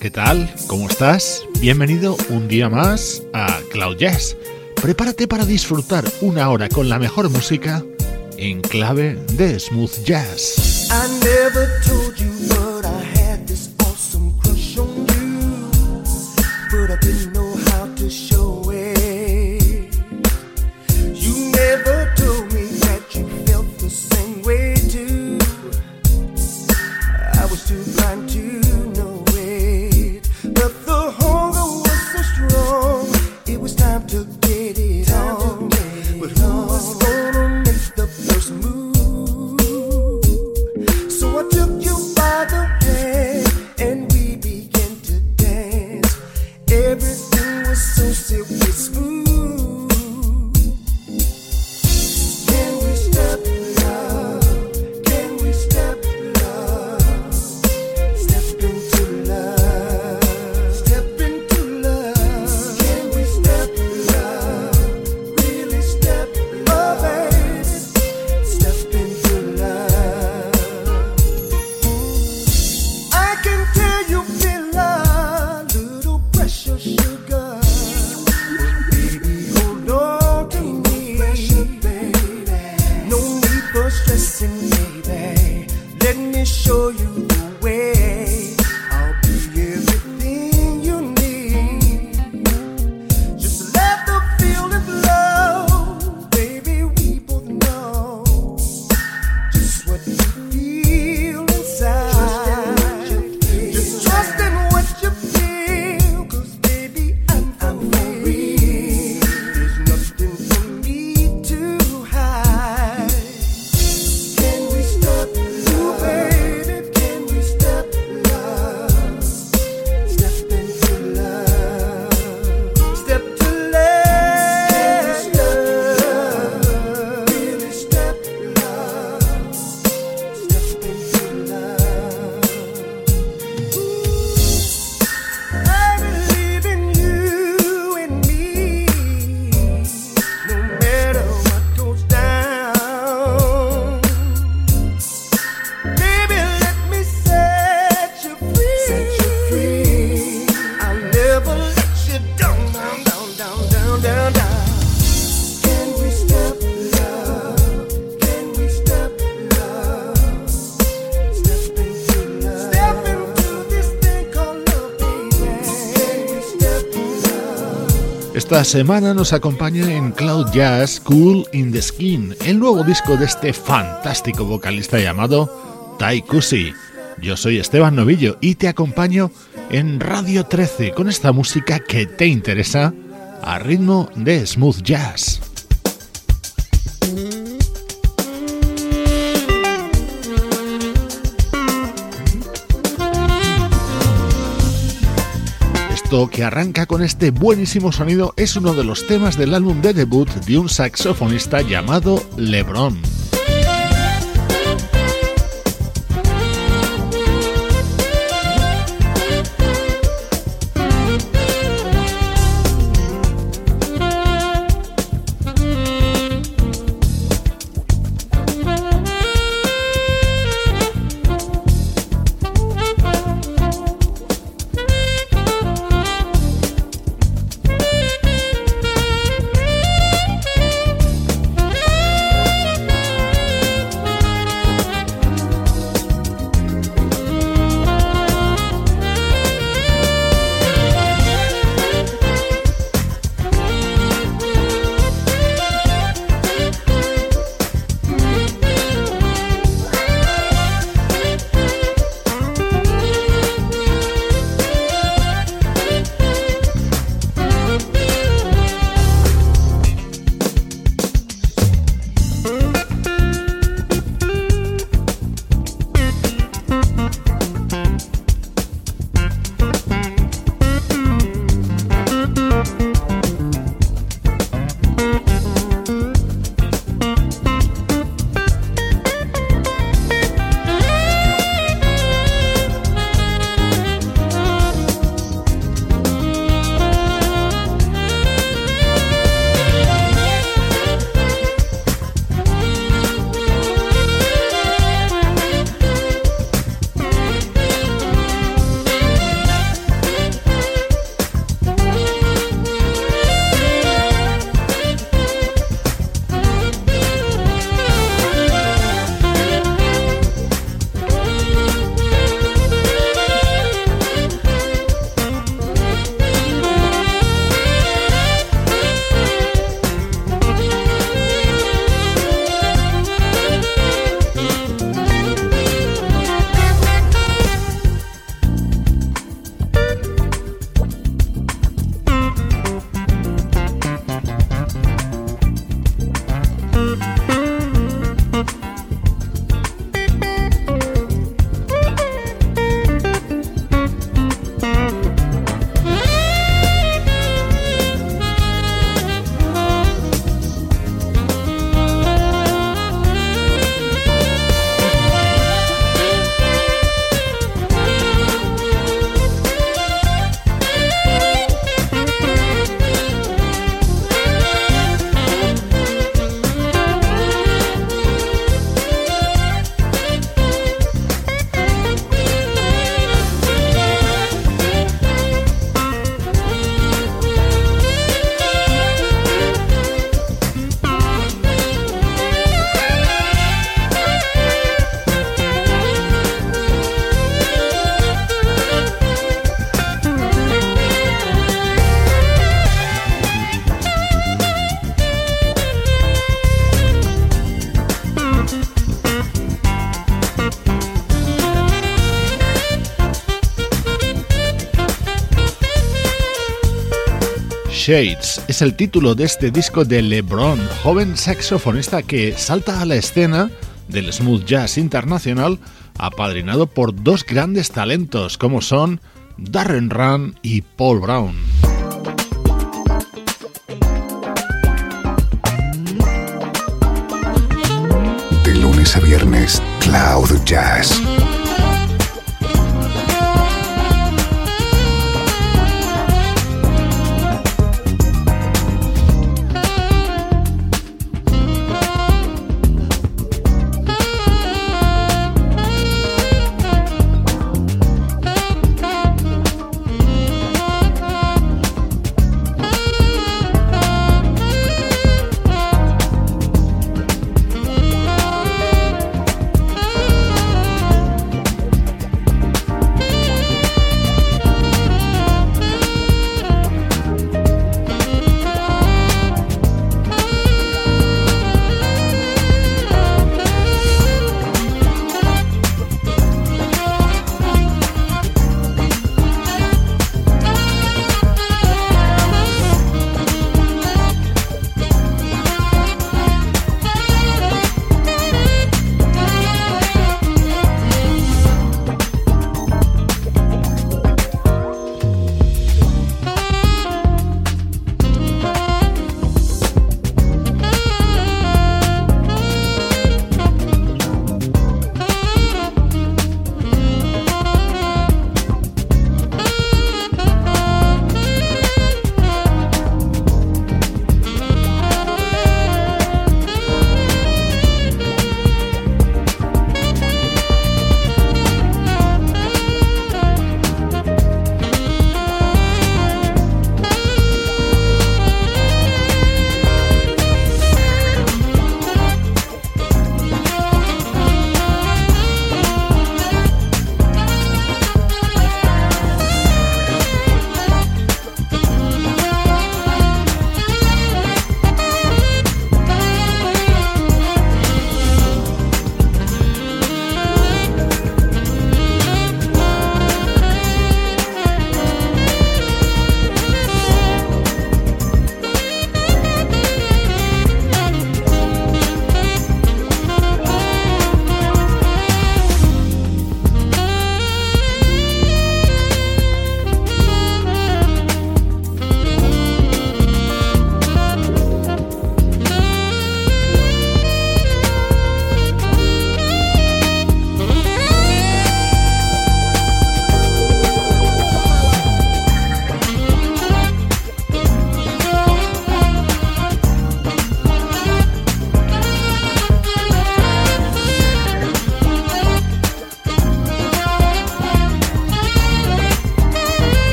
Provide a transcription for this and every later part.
¿Qué tal? ¿Cómo estás? Bienvenido un día más a Cloud Jazz. Prepárate para disfrutar una hora con la mejor música en clave de smooth jazz. Esta semana nos acompaña en Cloud Jazz Cool in the Skin, el nuevo disco de este fantástico vocalista llamado Tai Kusi. Yo soy Esteban Novillo y te acompaño en Radio 13 con esta música que te interesa a ritmo de smooth jazz. Que arranca con este buenísimo sonido es uno de los temas del álbum de debut de un saxofonista llamado LeBron. Shades es el título de este disco de LeBron, joven saxofonista que salta a la escena del smooth jazz internacional, apadrinado por dos grandes talentos como son Darren Run y Paul Brown. A viernes, Cloud Jazz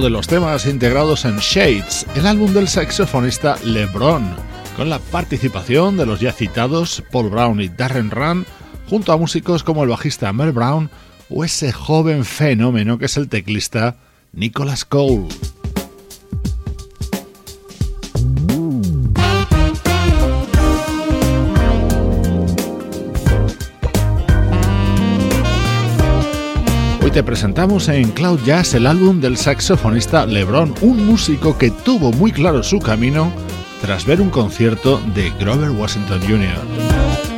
de los temas integrados en Shades, el álbum del saxofonista LeBron, con la participación de los ya citados Paul Brown y Darren Run, junto a músicos como el bajista Mel Brown o ese joven fenómeno que es el teclista Nicholas Cole. Te presentamos en Cloud Jazz el álbum del saxofonista LeBron, un músico que tuvo muy claro su camino tras ver un concierto de Grover Washington Jr.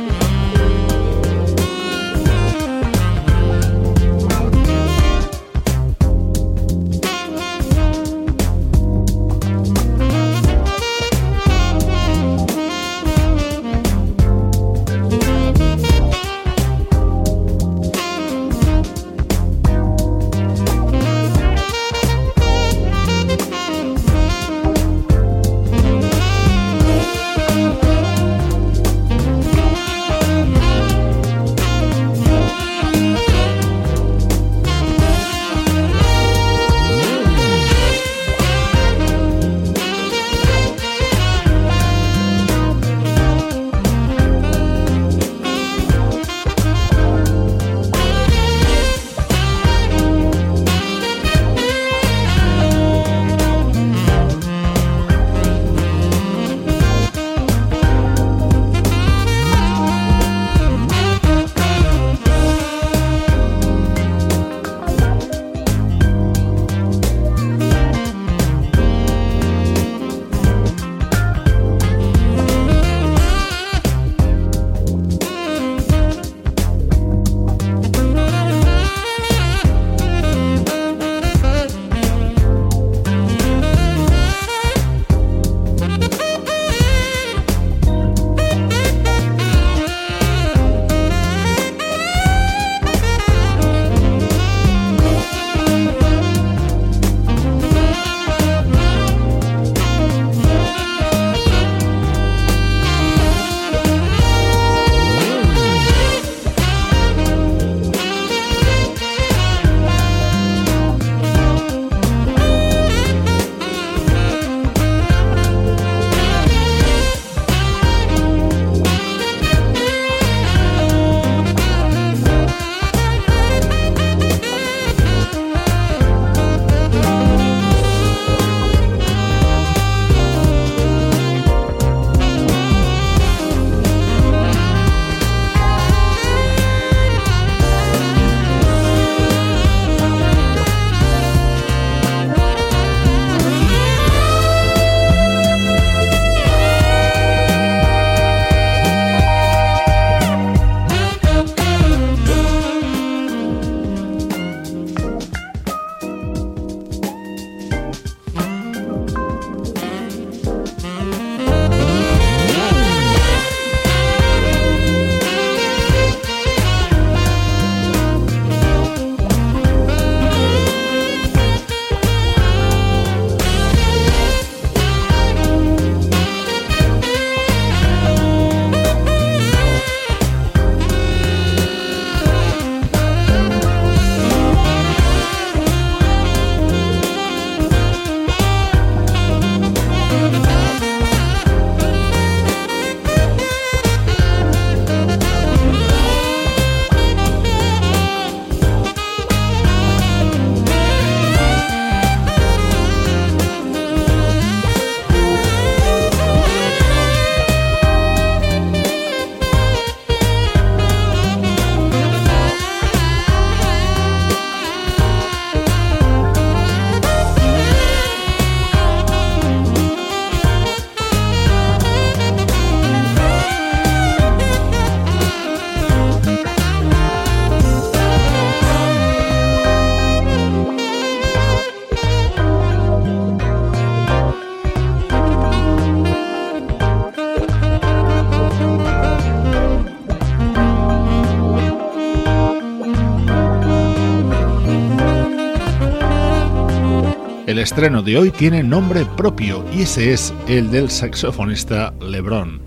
El estreno de hoy tiene nombre propio y ese es el del saxofonista LeBron.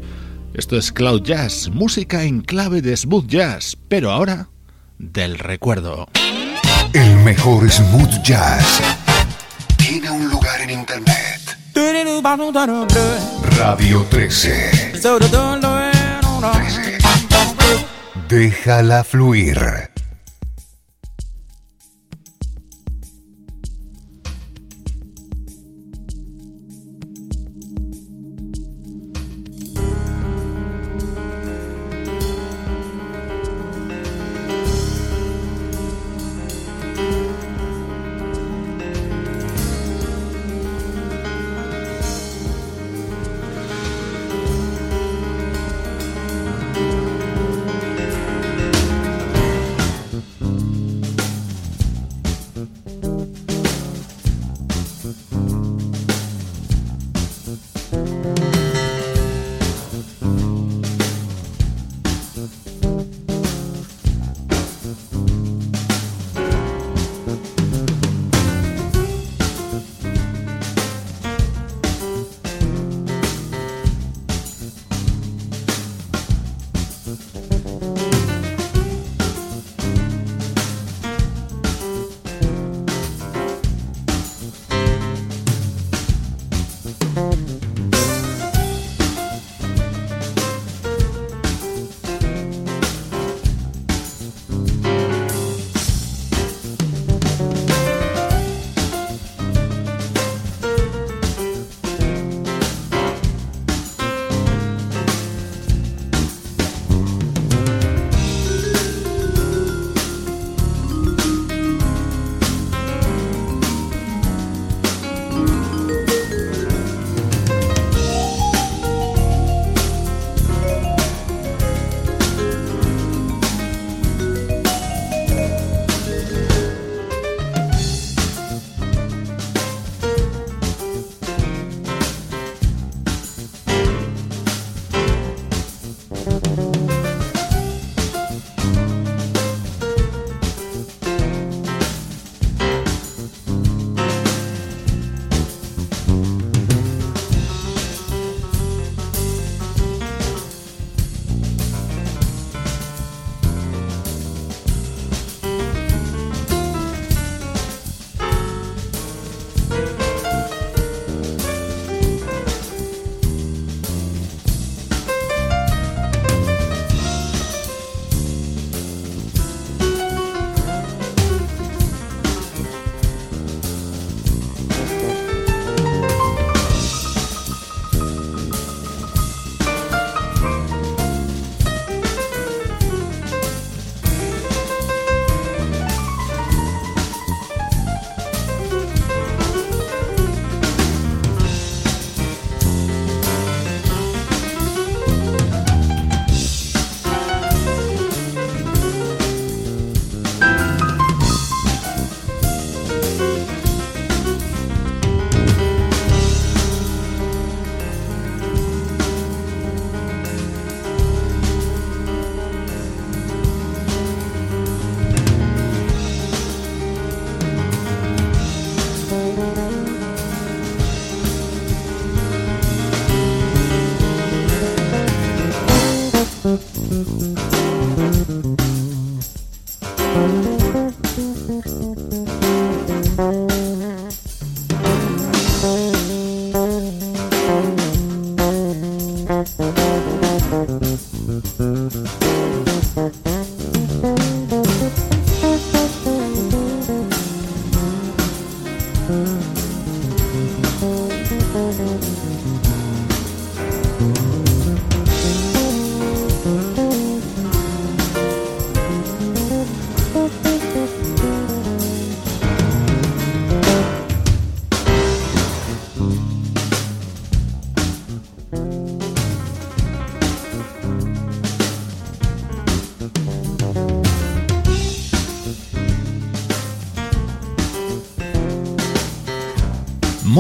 Esto es Cloud Jazz, música en clave de smooth jazz, pero ahora del recuerdo. El mejor smooth jazz tiene un lugar en internet. Radio 13. 13. Déjala fluir.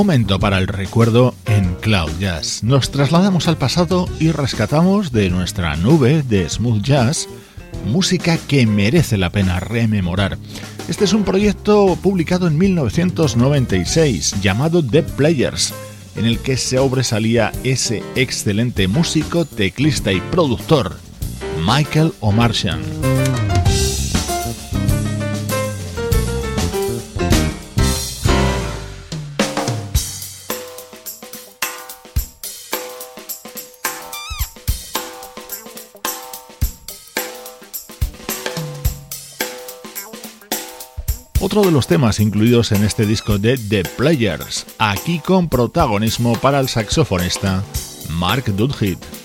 Momento para el recuerdo en Cloud Jazz. Nos trasladamos al pasado y rescatamos de nuestra nube de smooth jazz música que merece la pena rememorar. Este es un proyecto publicado en 1996 llamado The Players, en el que se sobresalía ese excelente músico, teclista y productor, Michael O'Martian. Los temas incluidos en este disco de The Players, aquí con protagonismo para el saxofonista Mark Dudhit.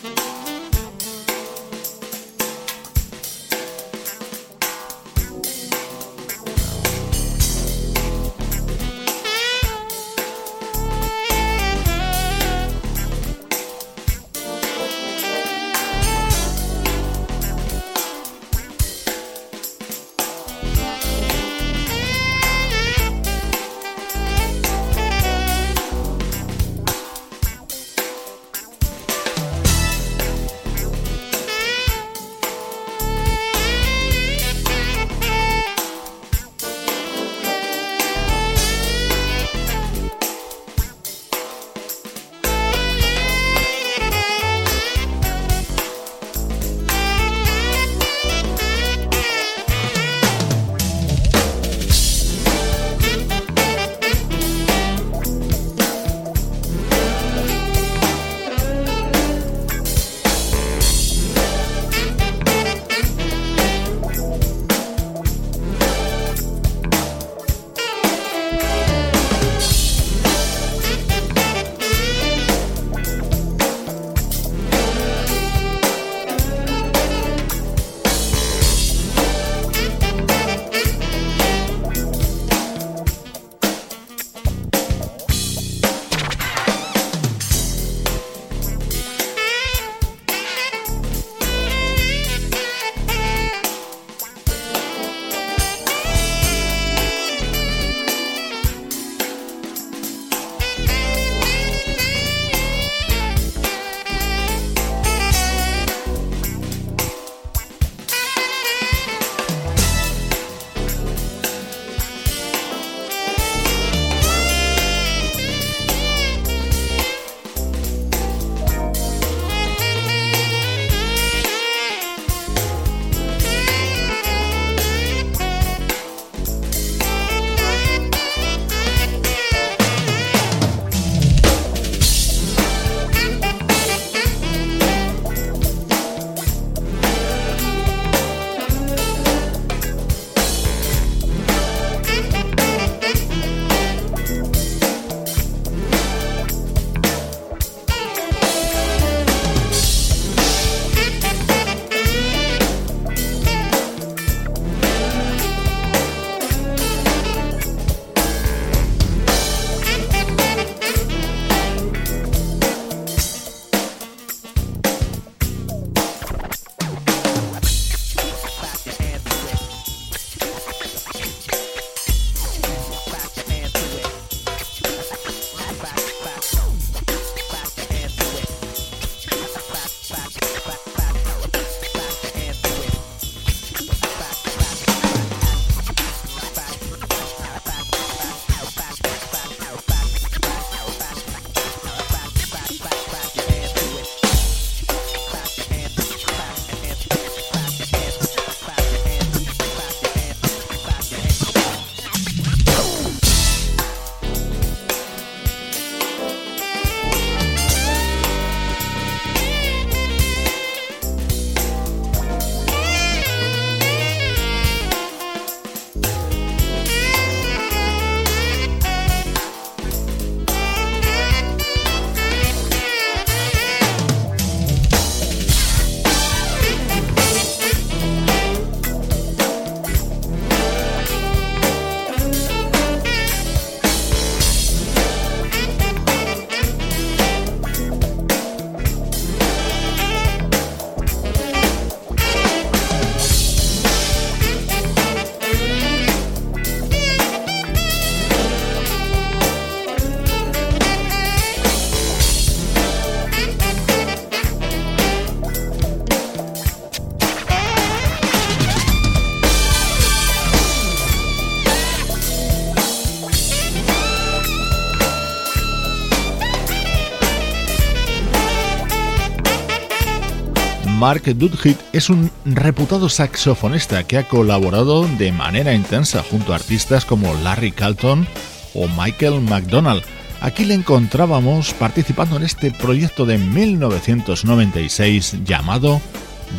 Mark Dudhit es un reputado saxofonista que ha colaborado de manera intensa junto a artistas como Larry Carlton o Michael McDonald. Aquí le encontrábamos participando en este proyecto de 1996 llamado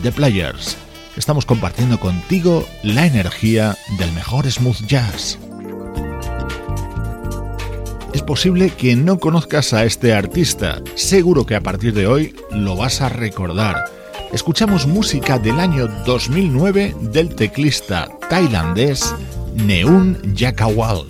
The Players. Estamos compartiendo contigo la energía del mejor smooth jazz. Es posible que no conozcas a este artista, seguro que a partir de hoy lo vas a recordar. Escuchamos música del año 2009 del teclista tailandés Neun Yakawal.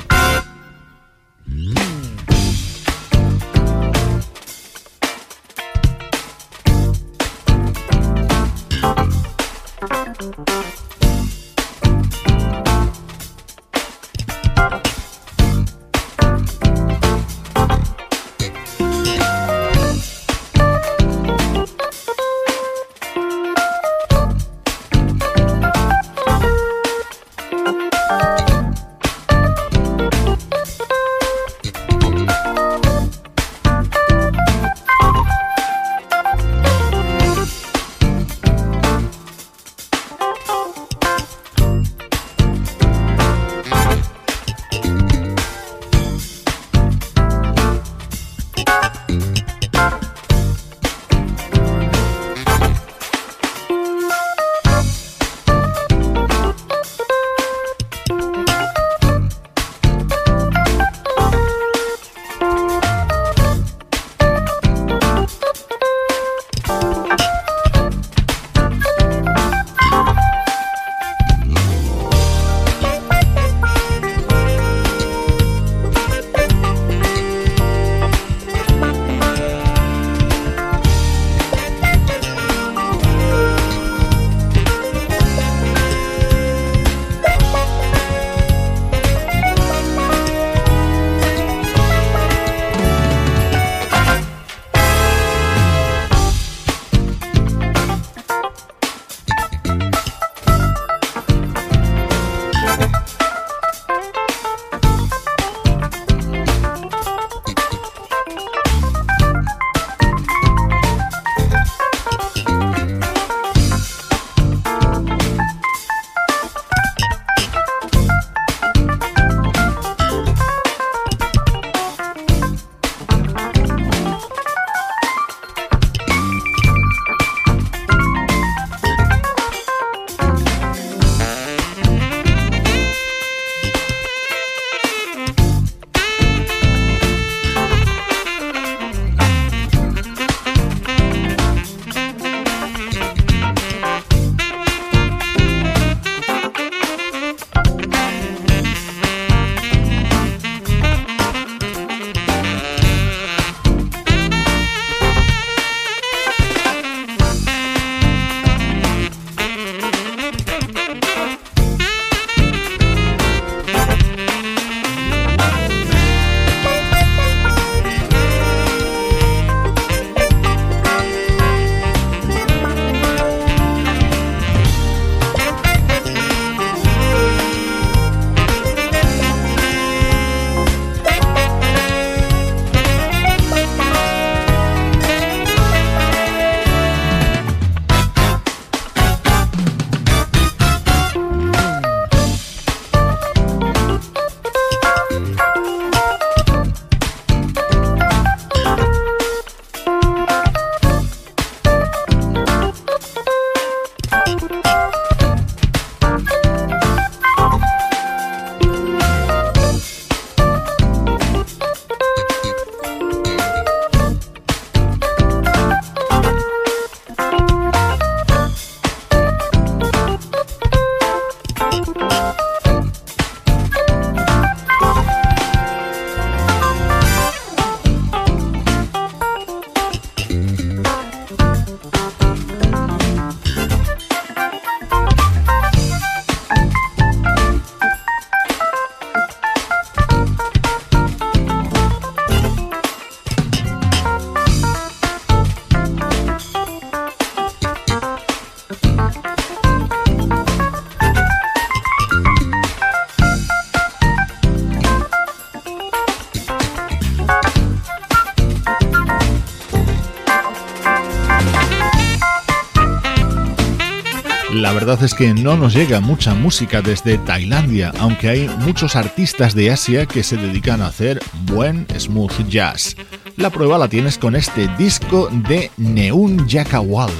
Es que no nos llega mucha música desde Tailandia, aunque hay muchos artistas de Asia que se dedican a hacer buen smooth jazz. La prueba la tienes con este disco de Neun Yakawal.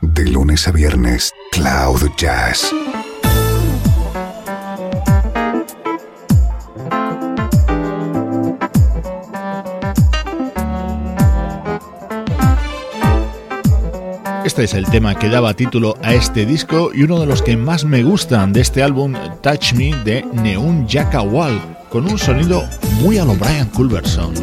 De lunes a viernes, Cloud Jazz Este es el tema que daba título a este disco y uno de los que más me gustan de este álbum Touch Me de Neun Wall, con un sonido muy a lo Brian Culberson.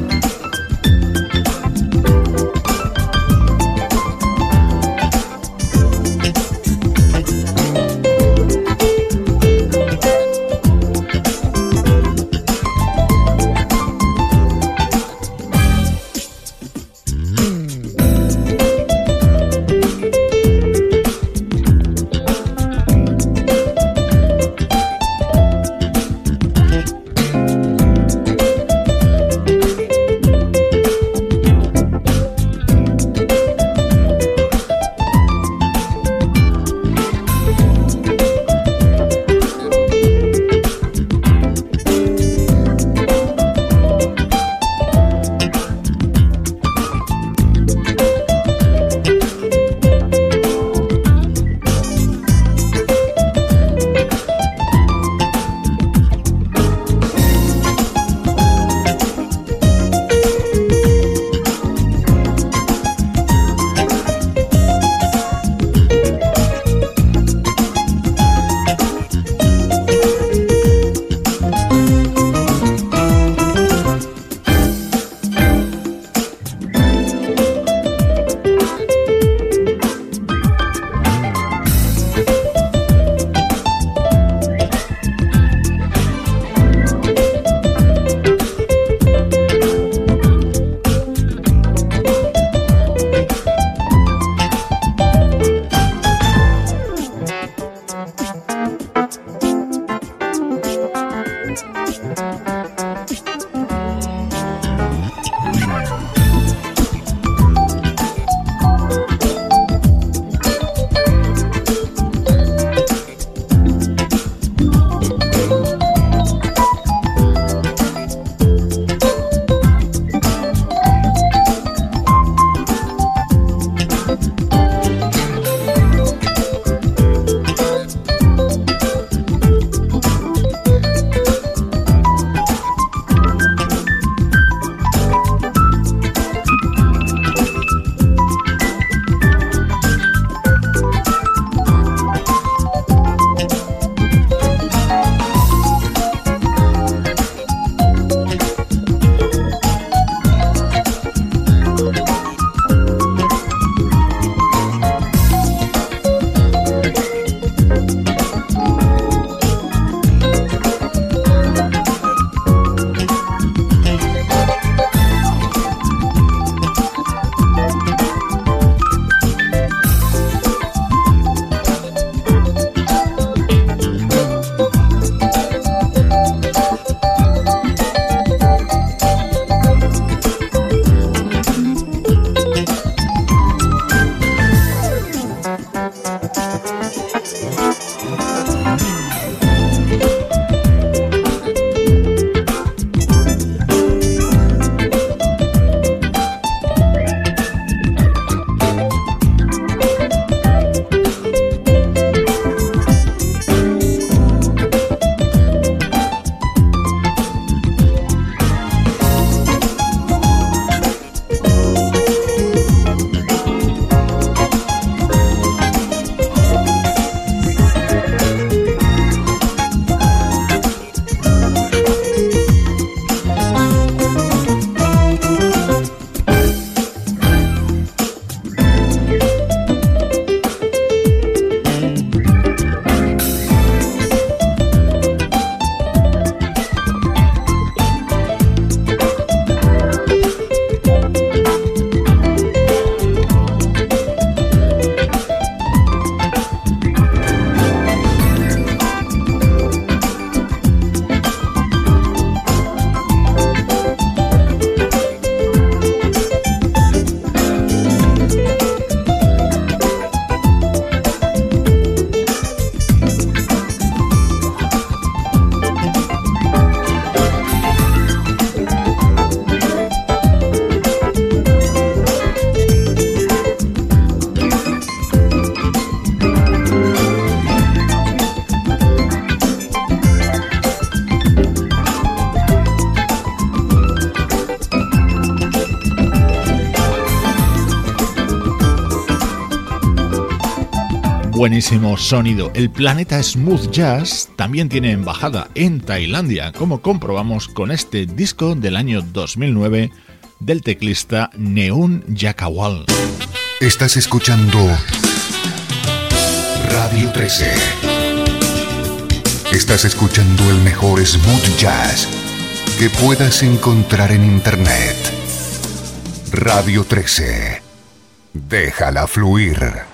Buenísimo sonido. El planeta Smooth Jazz también tiene embajada en Tailandia, como comprobamos con este disco del año 2009 del teclista Neun Yakawal. Estás escuchando Radio 13. Estás escuchando el mejor smooth jazz que puedas encontrar en Internet. Radio 13. Déjala fluir.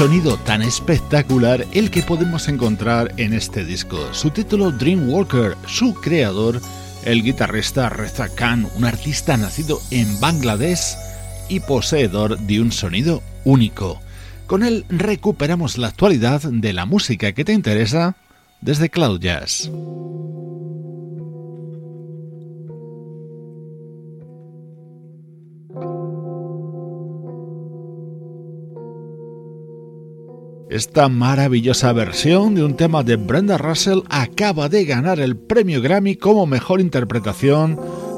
Sonido tan espectacular el que podemos encontrar en este disco. Su título Dreamwalker, su creador, el guitarrista Reza Khan, un artista nacido en Bangladesh y poseedor de un sonido único. Con él recuperamos la actualidad de la música que te interesa desde Cloud Jazz. Esta maravillosa versión de un tema de Brenda Russell acaba de ganar el premio Grammy como mejor interpretación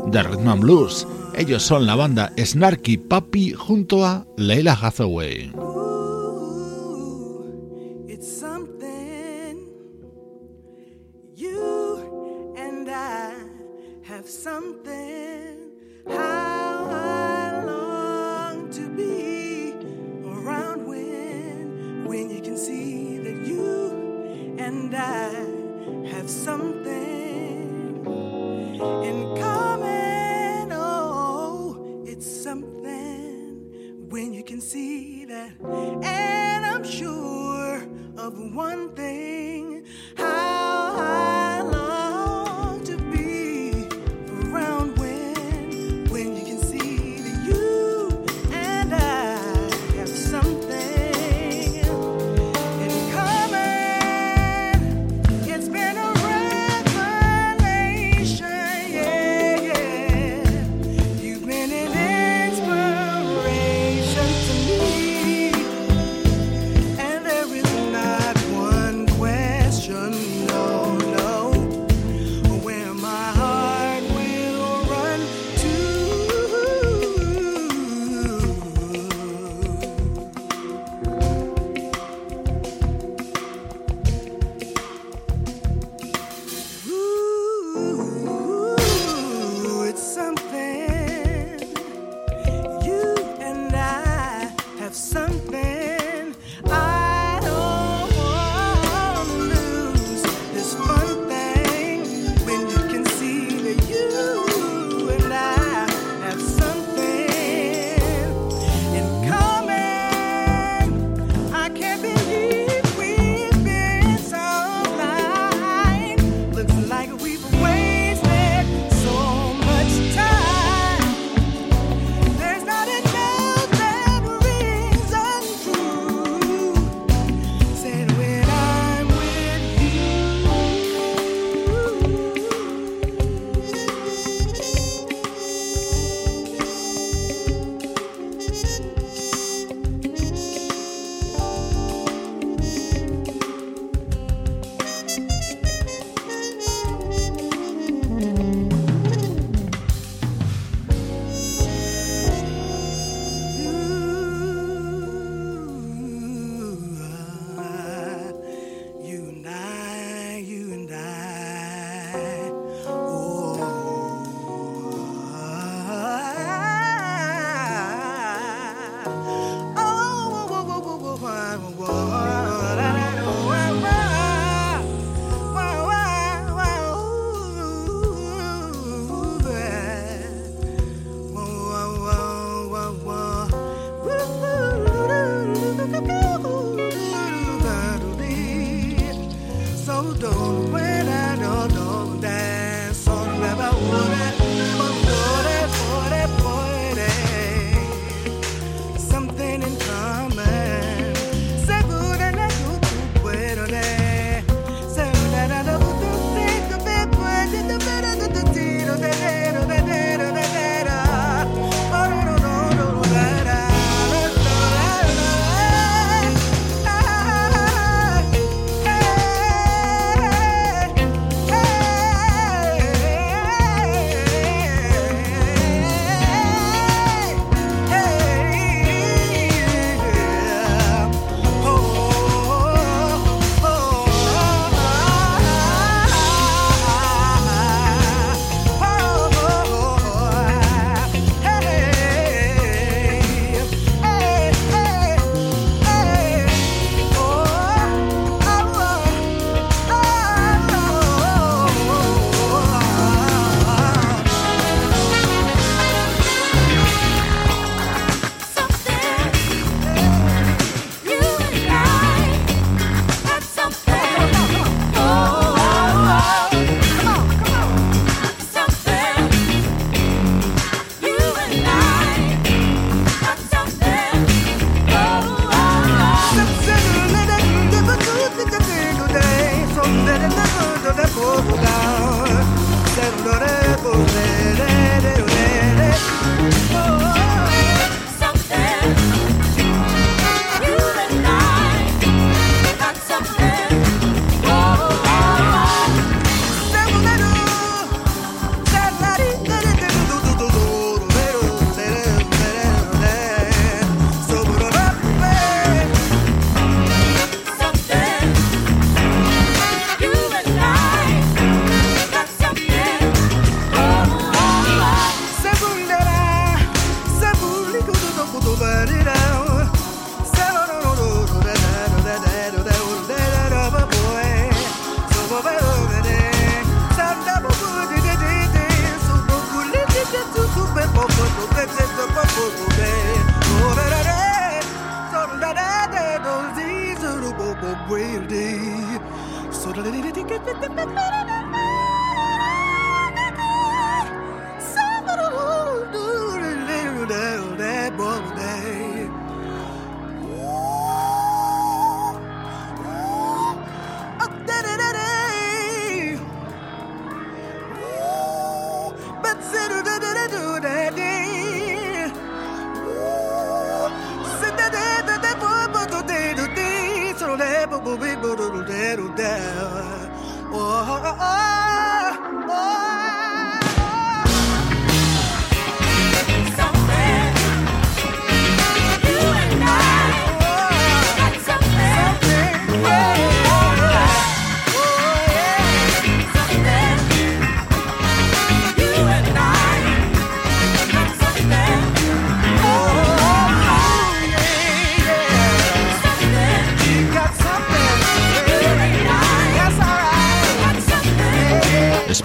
de Rhythm and Blues. Ellos son la banda Snarky Puppy junto a Leila Hathaway. and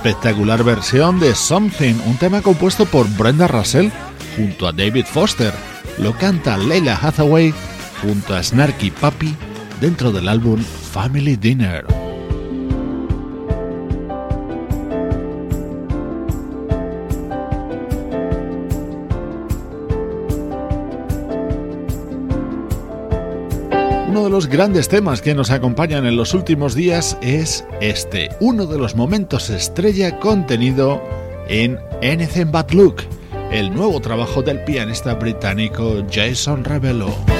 espectacular versión de Something, un tema compuesto por Brenda Russell junto a David Foster. Lo canta Leila Hathaway junto a Snarky Puppy dentro del álbum Family Dinner. Los grandes temas que nos acompañan en los últimos días es este, uno de los momentos estrella contenido en Anything But Look, el nuevo trabajo del pianista británico Jason Rebello.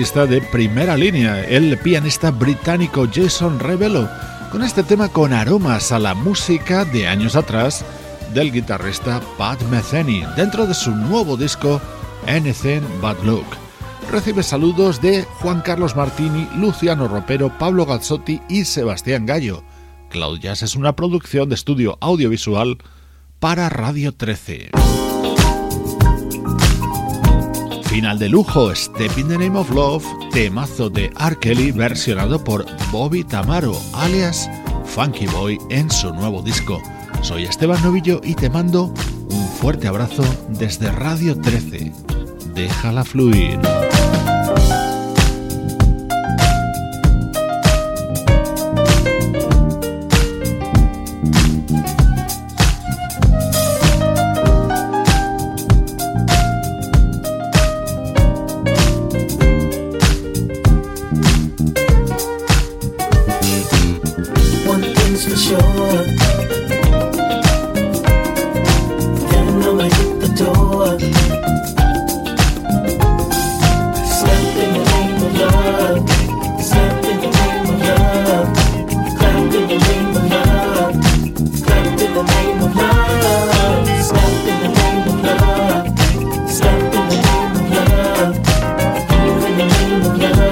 De primera línea, el pianista británico Jason Revelo, con este tema con aromas a la música de años atrás del guitarrista Pat Metheny, dentro de su nuevo disco Anything But Look. Recibe saludos de Juan Carlos Martini, Luciano Ropero, Pablo Gazzotti y Sebastián Gallo. Cloud es una producción de estudio audiovisual para Radio 13. Final de lujo, Step in the Name of Love, temazo de R. Kelly versionado por Bobby Tamaro, alias Funky Boy, en su nuevo disco. Soy Esteban Novillo y te mando un fuerte abrazo desde Radio 13. Déjala fluir.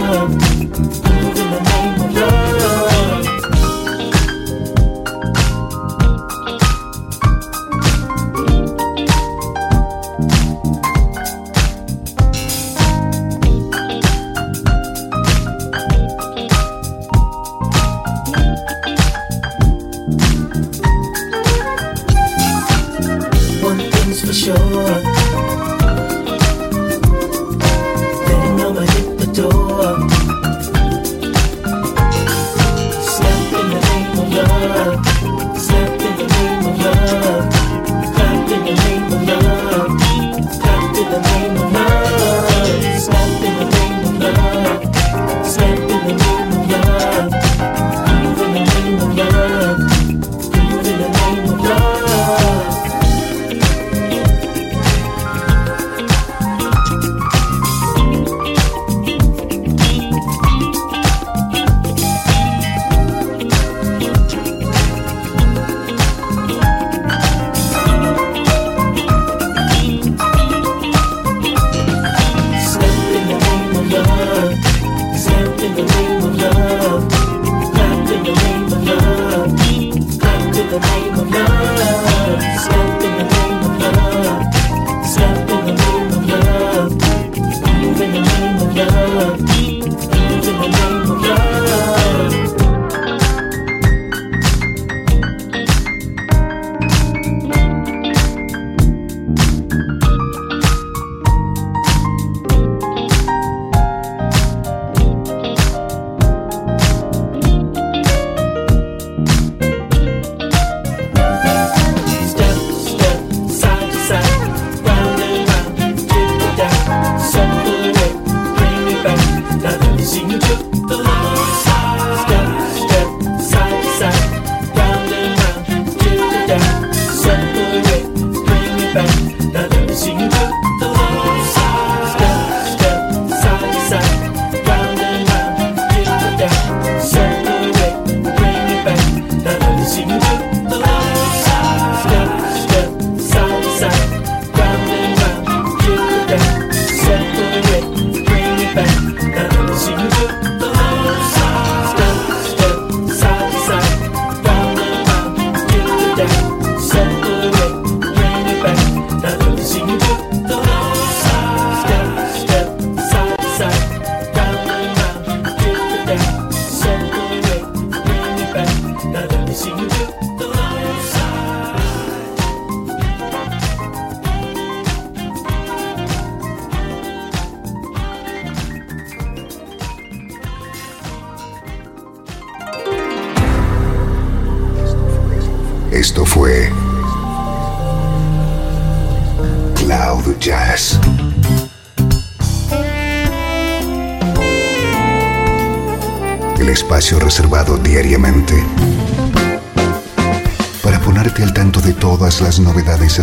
Las